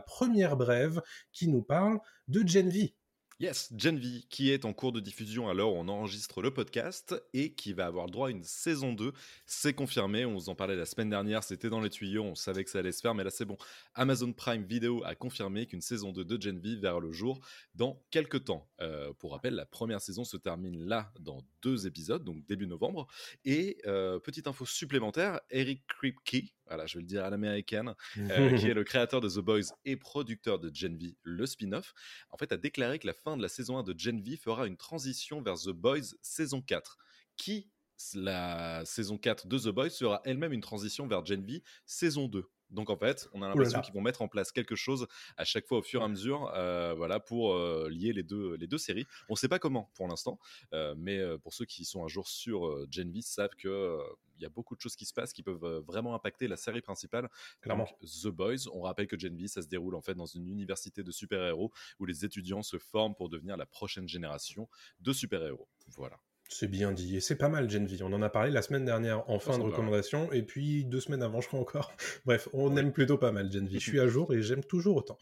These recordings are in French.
première brève qui nous parle de Gen V. Yes, Gen V, qui est en cours de diffusion où on enregistre le podcast et qui va avoir droit à une saison 2. C'est confirmé, on vous en parlait la semaine dernière, c'était dans les tuyaux, on savait que ça allait se faire, mais là c'est bon. Amazon Prime Video a confirmé qu'une saison 2 de Gen V verra le jour dans quelques temps. Euh, pour rappel, la première saison se termine là dans deux épisodes, donc début novembre. Et euh, petite info supplémentaire, Eric Kripke, voilà, je vais le dire à l'américaine, euh, qui est le créateur de The Boys et producteur de Gen V, le spin-off, en fait, a déclaré que la fin de la saison 1 de Gen V fera une transition vers The Boys saison 4, qui, la saison 4 de The Boys, sera elle-même une transition vers Gen V saison 2. Donc en fait, on a l'impression qu'ils vont mettre en place quelque chose à chaque fois au fur et à mesure, euh, voilà, pour euh, lier les deux, les deux séries. On ne sait pas comment pour l'instant, euh, mais pour ceux qui sont un jour sur Gen V savent que il y a beaucoup de choses qui se passent qui peuvent vraiment impacter la série principale. Donc, The Boys, on rappelle que Gen V, ça se déroule en fait dans une université de super-héros où les étudiants se forment pour devenir la prochaine génération de super-héros. Voilà. C'est bien dit, et c'est pas mal Gen V. On en a parlé la semaine dernière en fin de recommandation, et puis deux semaines avant, je crois encore. Bref, on aime plutôt pas mal Gen V. Je suis à jour et j'aime toujours autant.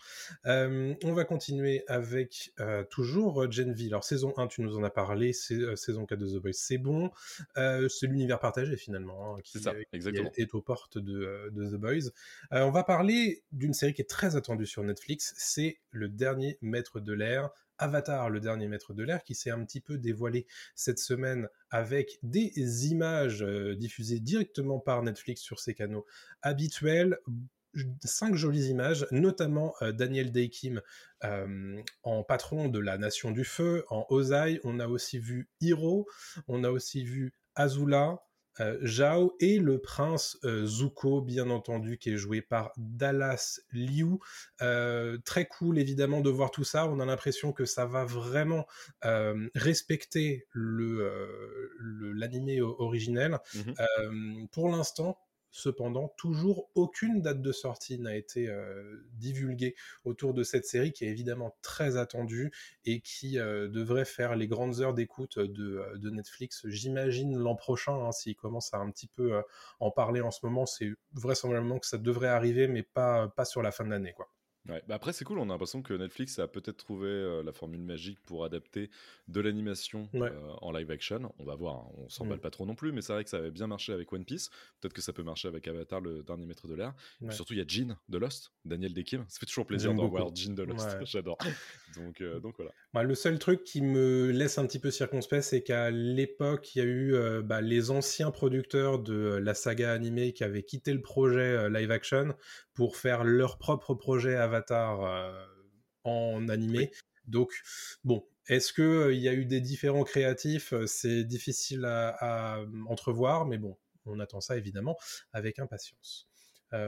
Euh, on va continuer avec euh, toujours Gen V. Alors saison 1, tu nous en as parlé, euh, saison 4 de The Boys, c'est bon. c'est l'univers partagé finalement hein, qui, ça, exactement. est aux portes de, de The Boys. on va parler d'une série qui est très attendue sur Netflix, c'est Le Dernier Maître de l'Air, Avatar, le dernier maître de l'air, qui s'est un petit peu dévoilé cette semaine avec des images euh, diffusées directement par Netflix sur ses canaux habituels. Cinq jolies images, notamment euh, Daniel Day-Kim euh, en patron de la Nation du Feu, en Ozai. On a aussi vu Hiro, on a aussi vu Azula, euh, Zhao et le prince euh, Zuko, bien entendu, qui est joué par Dallas Liu. Euh, très cool, évidemment, de voir tout ça. On a l'impression que ça va vraiment respecter le l'animé originel. Mhm. pour l'instant, Cependant, toujours aucune date de sortie n'a été euh, divulguée autour de cette série qui est évidemment très attendue et qui euh, devrait faire les grandes heures d'écoute de, euh, Netflix, j'imagine, l'an prochain. Hein, S'ils commencent à un petit peu en parler en ce moment, c'est vraisemblablement que ça devrait arriver, mais pas, sur la fin de l'année. Ouais, bah après c'est cool, on a l'impression que Netflix a peut-être trouvé euh, la formule magique pour adapter de l'animation euh, en live action. On va voir, hein. on s'emballe mm. pas trop non plus, mais c'est vrai que ça avait bien marché avec One Piece. Peut-être que ça peut marcher avec Avatar, le dernier maître de l'air. Surtout il y a Jean de Lost, Daniel Dekim. Ça fait toujours plaisir de voir Jean de Lost, j'adore. donc, euh, donc voilà. Bah, le seul truc qui me laisse un petit peu circonspect, c'est qu'à l'époque il y a eu bah, les anciens producteurs de la saga animée qui avaient quitté le projet live action pour faire leur propre projet Avatar euh, en animé. Donc, bon, est-ce qu'il euh, y a eu des différents créatifs euh, C'est difficile à, entrevoir, mais bon, on attend ça évidemment avec impatience.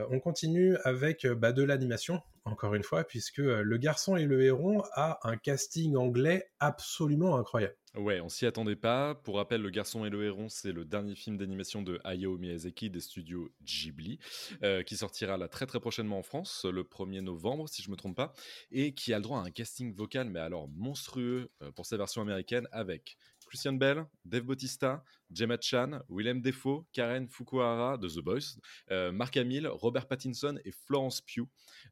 On continue avec bah, de l'animation, encore une fois, puisque Le Garçon et le Héron a un casting anglais absolument incroyable. Ouais, on s'y attendait pas. Pour rappel, Le Garçon et le Héron, c'est le dernier film d'animation de Hayao Miyazaki des studios Ghibli, euh, qui sortira là très très prochainement en France, le 1er novembre, si je me trompe pas, et qui a le droit à un casting vocal, mais alors monstrueux euh, pour sa version américaine, avec Christian Bell, Dave Bautista, Gemma Chan, Willem Defoe, Karen Fukuhara de The Boys, euh, Mark Hamill, Robert Pattinson et Florence Pugh.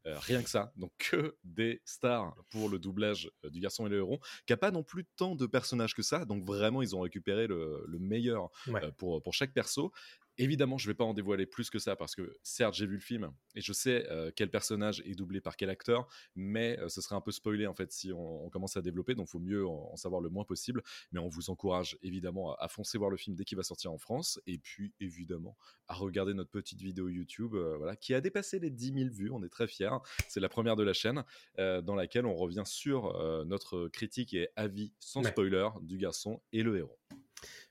rien que ça, donc que des stars pour le doublage du Garçon et le Héron, qui a pas non plus tant de personnages que ça. Donc vraiment, ils ont récupéré le, meilleur euh, pour, pour chaque perso. Évidemment, je vais pas en dévoiler plus que ça parce que certes, j'ai vu le film et je sais euh, quel personnage est doublé par quel acteur, mais euh, ce serait un peu spoilé en fait si on, commence à développer, donc faut mieux en, savoir le moins possible. Mais on vous encourage évidemment à, foncer voir le film dès qu'il va sortir en France et puis évidemment à regarder notre petite vidéo YouTube, voilà, qui a dépassé les 10 000 vues. On est très fiers. C'est la première de la chaîne dans laquelle on revient sur notre critique et avis sans spoiler du garçon et le héros.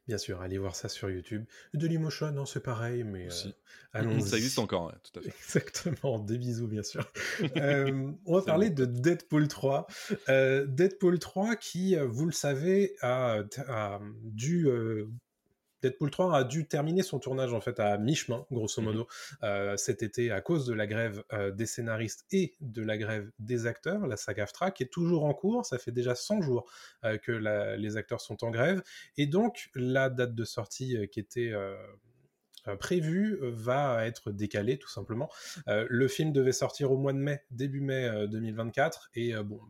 Bien sûr, allez voir ça sur YouTube. Dailymotion, non, c'est pareil, mais euh, allons Ça existe encore, ouais, tout à fait. Exactement, des bisous bien sûr. Euh, on va parler de Deadpool 3. Euh, Deadpool 3 qui, vous le savez, a, a dû... Deadpool 3 a dû terminer son tournage en fait à mi-chemin, grosso Mhm. modo, euh, cet été à cause de la grève euh, des scénaristes et de la grève des acteurs, la saga AFTRA, qui est toujours en cours. Ça fait déjà 100 jours euh, que la- les acteurs sont en grève. Et donc, la date de sortie qui était prévue euh, va être décalée, tout simplement. Euh, le film devait sortir au mois de mai, début mai euh, 2024. Et euh, bon,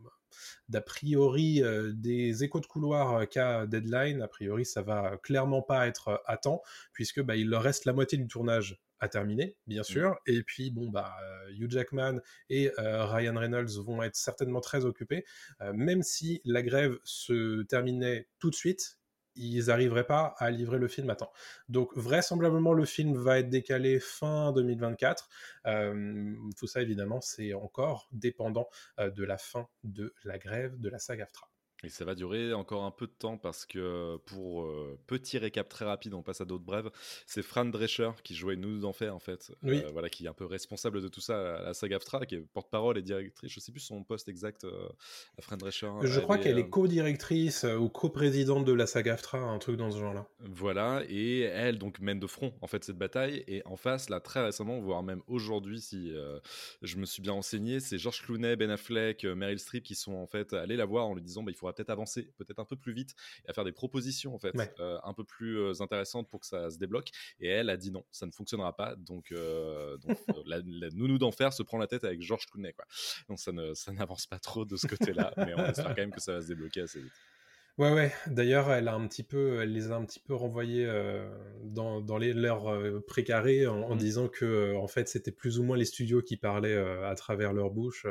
d'a priori, euh, des échos de couloir euh, qu'a Deadline, a priori, ça va clairement pas être euh, à temps, puisque bah, il leur reste la moitié du tournage à terminer, bien sûr. Et puis, bon, bah, Hugh Jackman et euh, Ryan Reynolds vont être certainement très occupés. Euh, même si la grève se terminait tout de suite, ils n'arriveraient pas à livrer le film à temps. Donc vraisemblablement le film va être décalé fin 2024. Euh, tout ça évidemment c'est encore dépendant euh, de la fin de la grève de la saga AFTRA. Et ça va durer encore un peu de temps parce que, pour euh, petit récap très rapide, on passe à d'autres brèves, c'est Fran Drescher qui jouait Nous d'Enfer en fait, Oui. Euh, voilà, qui est un peu responsable de tout ça à la saga AFTRA, qui est porte-parole et directrice, je sais plus son poste exact, euh, à Fran Drescher. Je elle crois qu'elle euh, est co-directrice euh, ou co-présidente de la saga AFTRA, un truc dans ce genre-là. Voilà, et elle donc mène de front en fait cette bataille. Et en face, là très récemment, voire même aujourd'hui, si euh, je me suis bien renseigné, c'est George Clooney, Ben Affleck, euh, Meryl Streep qui sont en fait allés la voir en lui disant bah, il peut-être avancer, peut-être un peu plus vite, et à faire des propositions en fait Ouais. euh, un peu plus euh, intéressantes pour que ça se débloque. Et elle a dit non, ça ne fonctionnera pas. Donc, euh, donc la, la nounou d'enfer se prend la tête avec George Clooney quoi. Donc ça ne ça n'avance pas trop de ce côté-là, mais on espère quand même que ça va se débloquer assez vite. Ouais, ouais. D'ailleurs, elle a un petit peu, elle les a un petit peu renvoyés euh, dans, dans les, leurs euh, précarés en, en Mhm. disant que, euh, en fait, c'était plus ou moins les studios qui parlaient à travers leur bouche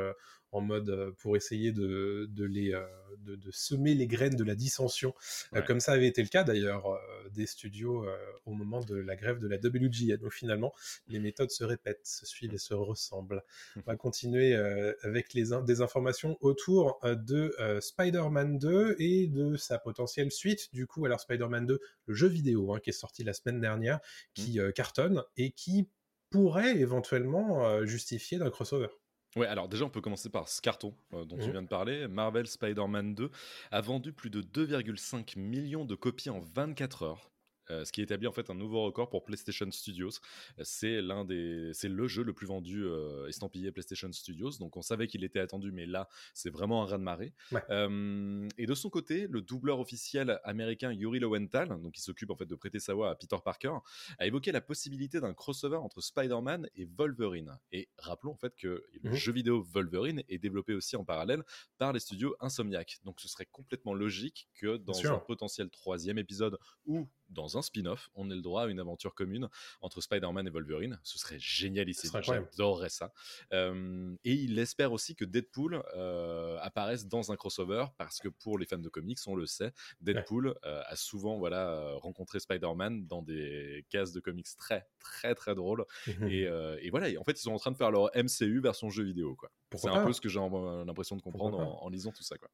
en mode euh, pour essayer de, de les, euh, de, de semer les graines de la dissension, Euh, Ouais. comme ça avait été le cas d'ailleurs des studios au moment de la grève de la WGA. Donc finalement, les méthodes se répètent, se suivent et se ressemblent. On va continuer avec les des informations autour de Spider-Man 2 et de sa potentielle suite. Du coup, alors Spider-Man 2, le jeu vidéo hein, qui est sorti la semaine dernière, qui euh, cartonne et qui pourrait éventuellement justifier d'un crossover. Ouais, alors déjà, on peut commencer par ce carton euh, dont tu Mhm. viens de parler. Marvel Spider-Man 2 a vendu plus de 2,5 millions de copies en 24 heures. Euh, ce qui établit en fait un nouveau record pour PlayStation Studios. Euh, C'est l'un des, c'est le jeu le plus vendu euh, estampillé PlayStation Studios. Donc on savait qu'il était attendu, mais là c'est vraiment un raz de marée. Ouais. Euh, et de son côté, le doubleur officiel américain Yuri Lowenthal, donc qui s'occupe en fait de prêter sa voix à Peter Parker, a évoqué la possibilité d'un crossover entre Spider-Man et Wolverine. Et rappelons en fait que le Mhm. jeu vidéo Wolverine est développé aussi en parallèle par les studios Insomniac. Donc ce serait complètement logique que dans un potentiel troisième épisode ou dans un spin-off, on ait le droit à une aventure commune entre Spider-Man et Wolverine. Ce serait serait incroyable. J'adorerais ça. Euh, et il espère aussi que Deadpool euh, apparaisse dans un crossover parce que pour les fans de comics, on le sait, Deadpool euh, a souvent voilà, euh, rencontré Spider-Man dans des cases de comics très, très, très drôles. Et, euh, et voilà, et en fait, ils sont en train de faire leur MCU version jeu vidéo. quoi. C'est un peu ce que j'ai l'impression de comprendre en, en lisant tout ça. Quoi.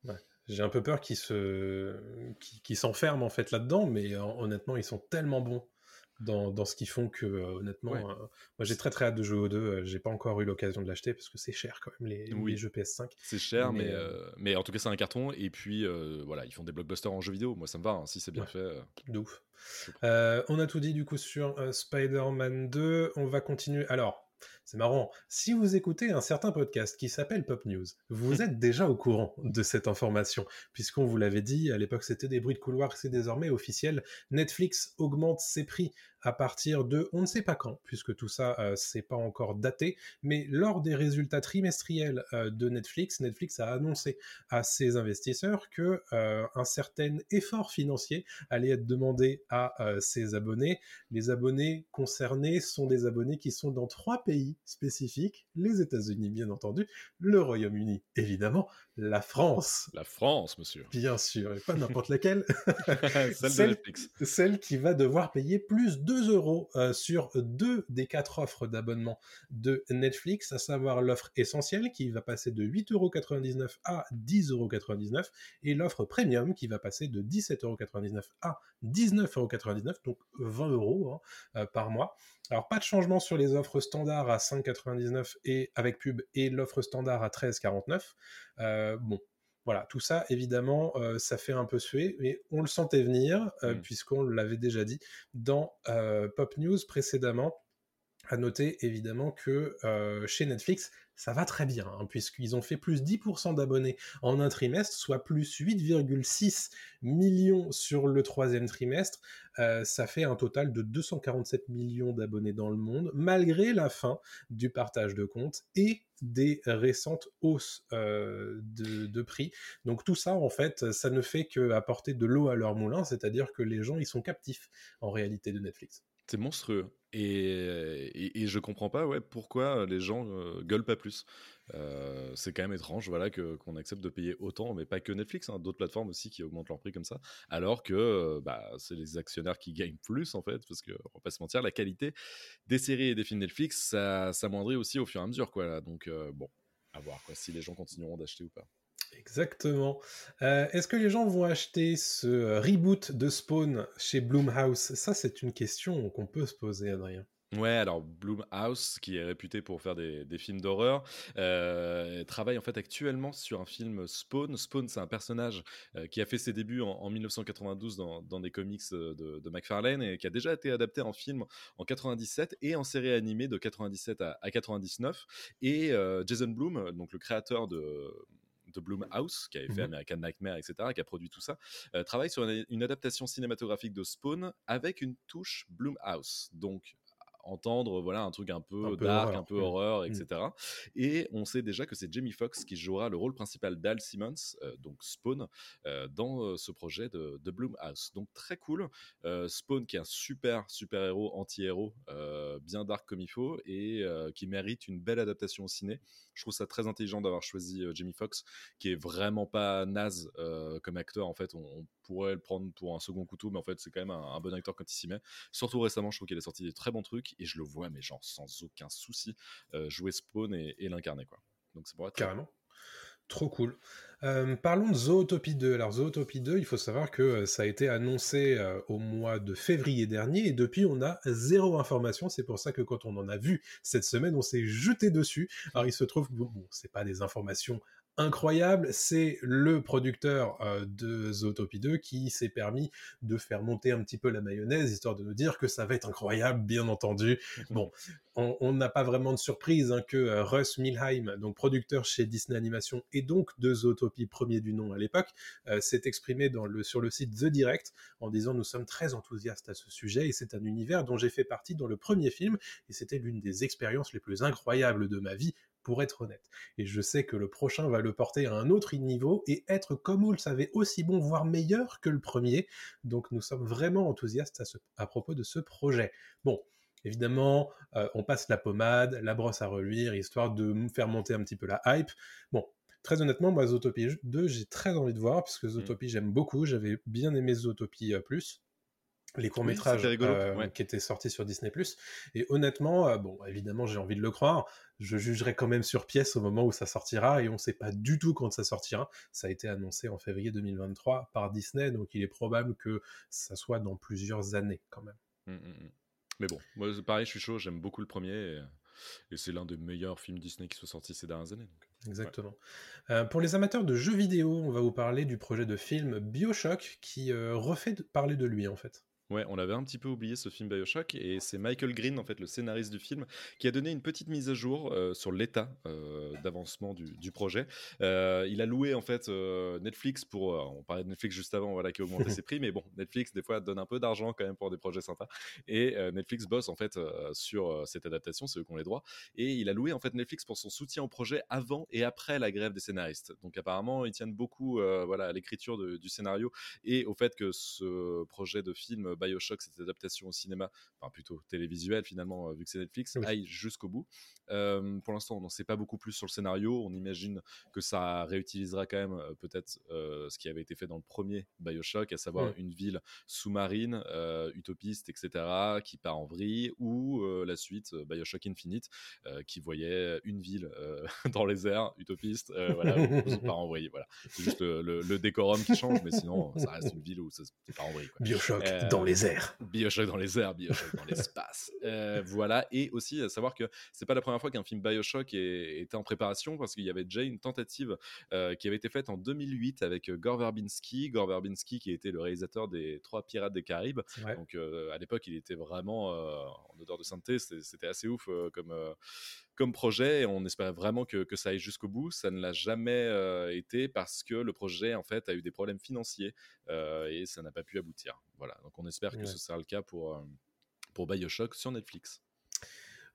J'ai un peu peur qu'ils se... s'enferment en fait là-dedans, mais euh, honnêtement, ils sont tellement bons dans, dans ce qu'ils font que euh, honnêtement, Ouais. euh, moi j'ai très très hâte de jouer aux deux. J'ai pas encore eu l'occasion de l'acheter parce que c'est cher quand même les, Oui. les jeux PS5. C'est cher, mais, Mais, euh, mais en tout cas, c'est un carton. Et puis, euh, voilà, ils font des blockbusters en jeu vidéo. Moi, ça me va. hein, si c'est bien Ouais. fait. De ouf. on a tout dit du coup sur Spider-Man 2. On va continuer. Alors, c'est marrant. Si vous écoutez un certain podcast qui s'appelle Pop News, vous êtes déjà au courant de cette information, puisqu'on vous l'avait dit, à l'époque c'était des bruits de couloir, c'est désormais officiel. Netflix augmente ses prix à partir de on ne sait pas quand, puisque tout ça euh, c'est pas encore daté, mais lors des résultats trimestriels euh, de Netflix, Netflix a annoncé à ses investisseurs que euh, un certain effort financier allait être demandé à ses abonnés. Les abonnés concernés sont des abonnés qui sont dans trois pays pays spécifiques, les États-Unis bien entendu, le Royaume-Uni évidemment, la France. La France, monsieur. Bien sûr, et pas n'importe laquelle. celle, de Netflix. Celle qui va devoir payer plus 2 euros euh, sur deux des quatre offres d'abonnement de Netflix, à savoir l'offre essentielle qui va passer de 8,99 euros à 10,99 euros et l'offre premium qui va passer de 17,99 euros à 19,99 euros, donc 20 euros hein, euh, par mois. Alors pas de changement sur les offres standards à 5,99 et avec pub et l'offre standard à 13,49. Euh, bon, voilà, tout ça, évidemment, euh, ça fait un peu suer, mais on le sentait venir, euh, mmh. puisqu'on l'avait déjà dit dans Pop News précédemment. À noter évidemment que chez Netflix, ça va très bien, hein, puisqu'ils ont fait plus 10% d'abonnés en un trimestre, soit plus 8,6 millions sur le troisième trimestre. Euh, ça fait un total de 247 millions d'abonnés dans le monde, malgré la fin du partage de comptes et des récentes hausses euh, de, prix. Donc tout ça, en fait, ça ne fait qu'apporter de l'eau à leur moulin, c'est-à-dire que les gens, ils sont captifs en réalité de Netflix. C'est monstrueux. Et, et, je comprends pas ouais, pourquoi les gens euh, gueulent pas plus. Euh, c'est quand même étrange voilà, qu'on accepte de payer autant, mais pas que Netflix, hein, d'autres plateformes aussi qui augmentent leur prix comme ça, alors que euh, bah, c'est les actionnaires qui gagnent plus en fait, parce qu'on va pas se mentir, la qualité des séries et des films Netflix, ça s'amoindrit aussi au fur et à mesure. Quoi, Donc bon, à voir quoi, si les gens continueront d'acheter ou pas. Exactement. Euh, est-ce que les gens vont acheter ce euh, reboot de Spawn chez Bloomhouse Ça, c'est une question qu'on peut se poser, Adrien. Ouais, alors Bloomhouse, qui est réputé pour faire des, films d'horreur, euh, travaille en fait actuellement sur un film Spawn. Spawn, c'est un personnage qui a fait ses débuts en, 1992 dans, des comics de, de, McFarlane et qui a déjà été adapté en film en 97 et en série animée de 97 à, à 99. Et Jason Bloom, donc le créateur de de Blumhouse, qui avait fait mmh American Nightmare, etc., qui a produit tout ça, euh, travaille sur une, adaptation cinématographique de Spawn avec une touche Blumhouse. Donc, entendre voilà un truc un peu dark, un peu horreur, etc. Mmh. Et on sait déjà que c'est Jamie Foxx qui jouera le rôle principal d'Al Simmons, euh, donc Spawn, euh, dans euh, ce projet de, de Bloomhouse. Donc très cool. Spawn qui est un super super héros anti-héros, bien dark comme il faut et qui mérite une belle adaptation au ciné. Je trouve ça très intelligent d'avoir choisi Jamie Foxx, qui est vraiment pas naze comme acteur. En fait, on, pourrait le prendre pour un second couteau, mais en fait c'est quand même un, bon acteur quand il s'y met. Surtout récemment, je trouve qu'il a sorti des très bons trucs et je le vois, mais genre sans aucun souci, euh, jouer Spawn et, l'incarner. Donc c'est pour être Carrément. Trop cool. Euh, parlons de Zootopie 2. Alors Zootopie 2, il faut savoir que euh, ça a été annoncé au mois de février dernier et depuis on a zéro information. C'est pour ça que quand on en a vu cette semaine, on s'est jeté dessus. Alors il se trouve que bon, c'est pas des informations incroyable, c'est le producteur euh, de Zootopie 2 qui s'est permis de faire monter un petit peu la mayonnaise, histoire de nous dire que ça va être incroyable, bien entendu. Bon, on n'a pas vraiment de surprise hein, que euh, Russ Milheim, donc producteur chez Disney Animation et donc de Zootopie premier du nom à l'époque, euh, s'est exprimé dans le, sur le site The Direct en disant nous sommes très enthousiastes à ce sujet et c'est un univers dont j'ai fait partie dans le premier film et c'était l'une des expériences les plus incroyables de ma vie pour être honnête. Et je sais que le prochain va le porter à un autre niveau et être, comme vous le savez, aussi bon, voire meilleur que le premier. Donc nous sommes vraiment enthousiastes à, propos de ce projet. Bon, évidemment, euh, on passe la pommade, la brosse à reluire, histoire de faire monter un petit peu la hype. Bon, très honnêtement, moi, Zootopie 2, j'ai très envie de voir, parce que mmh. Zootopie, j'aime beaucoup, j'avais bien aimé Zootopie euh, plus les courts métrages euh, qui étaient sortis sur Disney+. Et honnêtement, euh, bon, évidemment, j'ai envie de le croire. Je jugerai quand même sur pièce au moment où ça sortira, et on ne sait pas du tout quand ça sortira. Ça a été annoncé en février 2023 par Disney, donc il est probable que ça soit dans plusieurs années quand même. Mmh, mmh, mmh. Mais bon, moi, pareil, je suis chaud. J'aime beaucoup le premier, et, c'est l'un des meilleurs films Disney qui soit sorti ces dernières années. Exactement. Euh, pour les amateurs de jeux vidéo, on va vous parler du projet de film Bioshock qui refait parler de lui en fait. Ouais, on avait un petit peu oublié ce film Bioshock et c'est Michael Green, en fait, le scénariste du film, qui a donné une petite mise à jour euh, sur l'état euh, d'avancement du, projet. Euh, il a loué en fait Netflix pour, on parlait de Netflix juste avant, voilà, qui a augmenté ses prix, mais bon, Netflix des fois donne un peu d'argent quand même pour des projets sympas. Et Netflix bosse en fait sur cette adaptation, c'est eux qui ont les droits. Et il a loué en fait Netflix pour son soutien au projet avant et après la grève des scénaristes. Donc apparemment, ils tiennent beaucoup, voilà, à l'écriture du scénario et au fait que ce projet de film Bioshock, cette adaptation au cinéma, enfin plutôt télévisuelle finalement, vu que c'est Netflix, aille jusqu'au bout. pour l'instant, on n'en sait pas beaucoup plus sur le scénario. On imagine que ça réutilisera quand même peut-être ce qui avait été fait dans le premier Bioshock, à savoir une ville sous-marine, utopiste, etc., qui part en vrille, ou la suite Bioshock Infinite, qui voyait une ville dans les airs, utopiste, voilà, où part en vrille. Voilà. C'est juste le, décorum qui change, mais sinon, ça reste une ville où ça, part en vrille. Bioshock dans les airs. Bioshock dans les airs, Bioshock dans l'espace. voilà, et aussi à savoir que c'est pas la première fois qu'un film Bioshock était en préparation, parce qu'il y avait déjà une tentative qui avait été faite en 2008 avec Gore Verbinski. Gore Verbinski qui était le réalisateur des Trois Pirates des Caraïbes. Donc à l'époque, il était vraiment en odeur de sainteté. C'était assez ouf comme comme projet et on espérait vraiment que, que ça aille jusqu'au bout. Ça ne l'a jamais été parce que le projet en fait a eu des problèmes financiers et ça n'a pas pu aboutir. Voilà, donc on espère que ce sera le cas pour, pour Bioshock sur Netflix.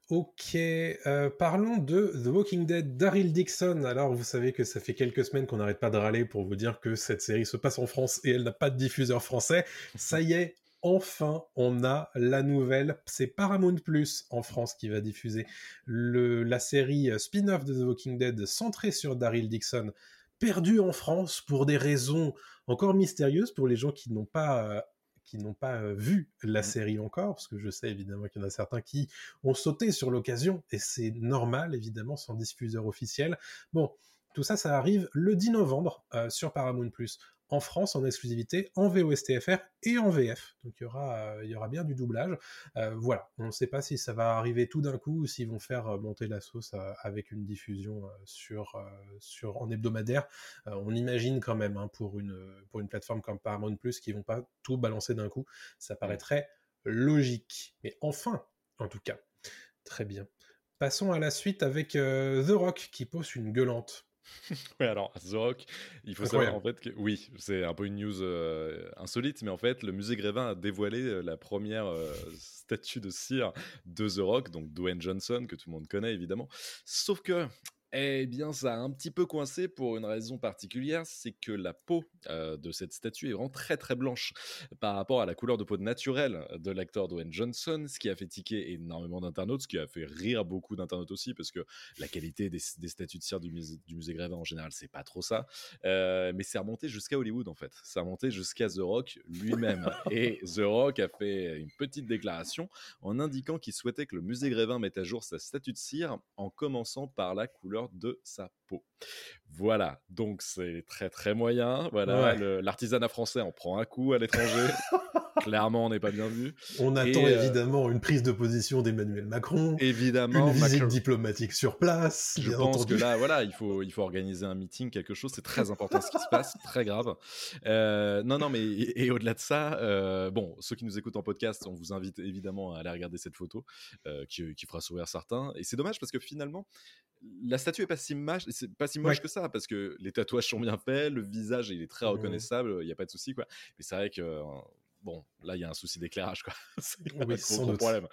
Ok, euh, parlons de The Walking Dead, Daryl Dixon. Alors, vous savez que ça fait quelques semaines qu'on n'arrête pas de râler pour vous dire que cette série se passe en France et elle n'a pas de diffuseur français. Ça y est, enfin, on a la nouvelle. C'est Paramount Plus en France qui va diffuser le, la série spin-off de The Walking Dead centrée sur Daryl Dixon, perdu en France pour des raisons encore mystérieuses pour les gens qui n'ont pas euh, qui n'ont pas vu la mmh. série encore, parce que je sais évidemment qu'il y en a certains qui ont sauté sur l'occasion, et c'est normal évidemment sans diffuseur officiel. Bon, tout ça, ça arrive le 10 novembre sur Paramount+. En France en exclusivité, en VOSTFR et en VF. Donc il y aura, euh, il y aura bien du doublage. Euh, voilà, on ne sait pas si ça va arriver tout d'un coup ou s'ils vont faire euh, monter la sauce avec une diffusion sur, sur, en hebdomadaire. on imagine quand même hein, pour, une, pour une plateforme comme Paramount Plus qu'ils vont pas tout balancer d'un coup. Ça paraîtrait logique. Mais enfin, en tout cas, très bien. Passons à la suite avec The Rock qui pose une gueulante. Oui, alors, The Rock, il faut savoir en fait que, oui, c'est un peu une news euh, insolite, mais en fait, le musée Grévin a dévoilé euh, la première euh, statue de cire de The Rock, donc Dwayne Johnson, que tout le monde connaît évidemment. Sauf que eh bien, ça a un petit peu coincé pour une raison particulière, c'est que la peau euh, de cette statue est vraiment très très blanche par rapport à la couleur de peau naturelle de l'acteur Dwayne Johnson, ce qui a fait tiquer énormément d'internautes, ce qui a fait rire beaucoup d'internautes aussi, parce que la qualité des, statues de cire du musée, du musée Grévin en général, c'est pas trop ça. Euh, mais c'est remonté jusqu'à Hollywood en fait, c'est remonté jusqu'à The Rock lui-même. Et The Rock a fait une petite déclaration en indiquant qu'il souhaitait que le musée Grévin mette à jour sa statue de cire en commençant par la couleur de sa peau. Voilà, donc c'est très très moyen. Voilà, l'artisanat français en prend un coup à l'étranger. Clairement, on n'est pas bien vu. On attend euh, évidemment une prise de position d'Emmanuel Macron. Évidemment. Une visite diplomatique sur place. Je pense que là, voilà, il faut, il faut organiser un meeting, quelque chose. C'est très important ce qui se passe, très grave. Euh, non, non, mais et, au-delà de ça, euh, bon, ceux qui nous écoutent en podcast, on vous invite évidemment à aller regarder cette photo qui, qui, fera sourire certains. Et c'est dommage parce que finalement, la statue est pas si c'est pas si moche que ça parce que les tatouages sont bien faits, le visage il est très mmh reconnaissable, il n'y a pas de souci quoi. Mais c'est vrai que bon, là, il y a un souci d'éclairage, quoi. c'est oui, trop, problème.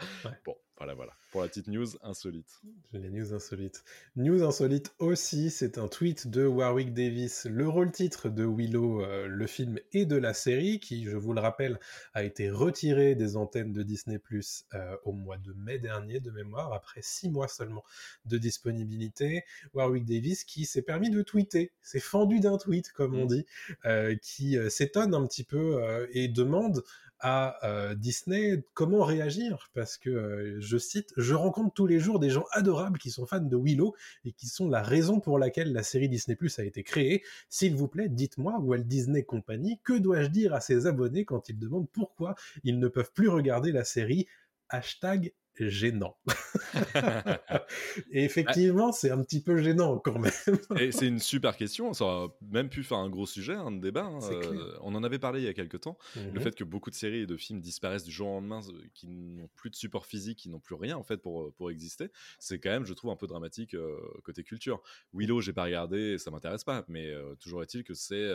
Bon, voilà, voilà. Pour la petite news insolite. Les news insolites. News insolite aussi, c'est un tweet de Warwick Davis, le rôle-titre de Willow, euh, le film et de la série, qui, je vous le rappelle, a été retiré des antennes de Disney Plus euh, au mois de mai dernier, de mémoire, après six mois seulement de disponibilité. Warwick Davis qui s'est permis de tweeter, s'est fendu d'un tweet, comme on mmh. dit, euh, qui s'étonne un petit peu et demande à Disney comment réagir parce que je cite je rencontre tous les jours des gens adorables qui sont fans de Willow et qui sont la raison pour laquelle la série Disney Plus a été créée. S'il vous plaît dites-moi Walt Disney Company que dois-je dire à ses abonnés quand ils demandent pourquoi ils ne peuvent plus regarder la série hashtag gênant. et effectivement, c'est un petit peu gênant quand même. et c'est une super question. Ça aurait même pu faire un gros sujet, un débat. Hein. Euh, on en avait parlé il y a quelques temps. Le mhm. fait que beaucoup de séries et de films disparaissent du jour au lendemain, euh, qui n'ont plus de support physique, qui n'ont plus rien en fait pour, euh, pour exister, c'est quand même, je trouve, un peu dramatique côté culture. Willow, j'ai pas regardé, ça m'intéresse pas, mais toujours est-il que c'est,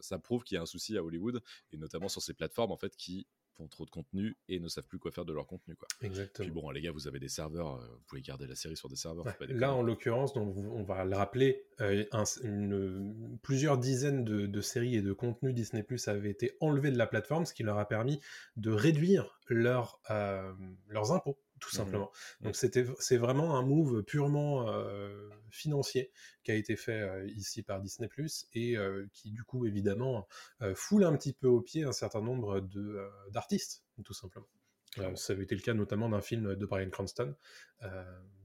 ça prouve qu'il y a un souci à Hollywood et notamment sur ces plateformes en fait qui font trop de contenu et ne savent plus quoi faire de leur contenu. Quoi. Exactement. Puis bon, les gars, vous avez des serveurs, vous pouvez garder la série sur des serveurs. là, en l'occurrence, on va le rappeler, plusieurs dizaines de, séries et de contenus Disney Plus avaient été enlevés de la plateforme, ce qui leur a permis de réduire leur, leurs impôts tout mmh simplement. Mmh. Donc c'était c'est vraiment un move purement financier qui a été fait ici par Disney Plus et qui du coup évidemment foule un petit peu au pied un certain nombre de d'artistes tout simplement. Ça avait été le cas notamment d'un film de Brian Cranston.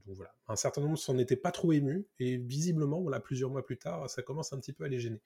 voilà, un certain nombre s'en étaient pas trop émus et visiblement, voilà, plusieurs mois plus tard, ça commence un petit peu à les gêner.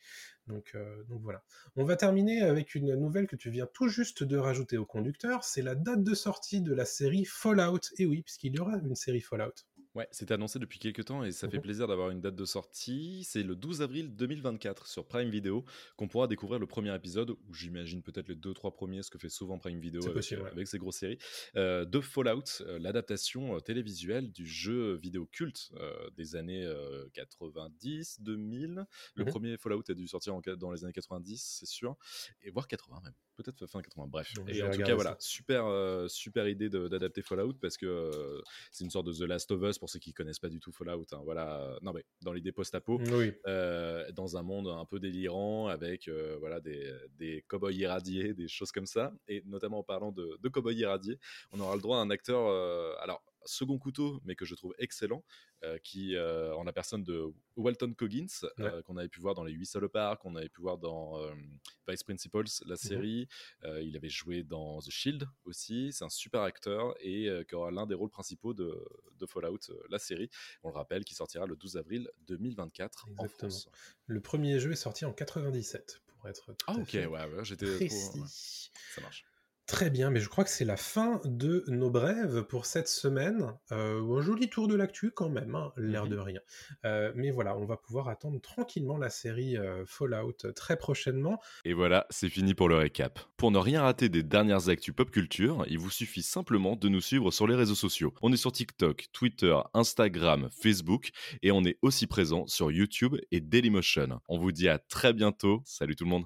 Donc, donc voilà. On va terminer avec une nouvelle que tu viens tout juste de rajouter au conducteur. C'est la date de sortie de la série Fallout. Et oui, puisqu'il y aura une série Fallout. Ouais, c'était annoncé depuis quelques temps et ça fait mmh plaisir d'avoir une date de sortie. C'est le 12 avril 2024 sur Prime Video qu'on pourra découvrir le premier épisode, ou j'imagine peut-être les deux, trois premiers, ce que fait souvent Prime Video avec, avec, ses grosses séries, euh, de Fallout, euh, l'adaptation euh, télévisuelle du jeu vidéo culte des années 90, 2000. Le mmh premier Fallout a dû sortir en, dans les années 90, c'est sûr, et voire 80 même, peut-être fin 80, bref. et en tout cas, voilà, super, super idée d'adapter Fallout parce que c'est une sorte de The Last of Us pour ceux qui connaissent pas du tout Fallout. Hein, voilà, non mais dans l'idée post-apo, euh, dans un monde un peu délirant avec euh, voilà des, des cow-boys irradiés, des choses comme ça, et notamment en parlant de, de cow-boys irradiés, on aura le droit à un acteur. Euh, alors second couteau, mais que je trouve excellent, euh, qui euh, en la personne de Walton Coggins, euh, qu'on avait pu voir dans Les 8 Salopards, qu'on avait pu voir dans Vice Principals, la mhm. série. il avait joué dans The Shield aussi. C'est un super acteur et qui aura l'un des rôles principaux de, Fallout, la série. On le rappelle, qui sortira le 12 avril 2024 en France. Le premier jeu est sorti en 97, pour être. ah, ok, ouais, ouais j'étais trop. Ça marche. Très bien, mais je crois que c'est la fin de nos brèves pour cette semaine. Euh, un joli tour de l'actu quand même, hein, l'air de mhm. rien. Euh, mais voilà, on va pouvoir attendre tranquillement la série euh, Fallout très prochainement. Et voilà, c'est fini pour le récap. Pour ne rien rater des dernières actus pop culture, il vous suffit simplement de nous suivre sur les réseaux sociaux. On est sur TikTok, Twitter, Instagram, Facebook et on est aussi présent sur YouTube et Dailymotion. On vous dit à très bientôt. Salut tout le monde.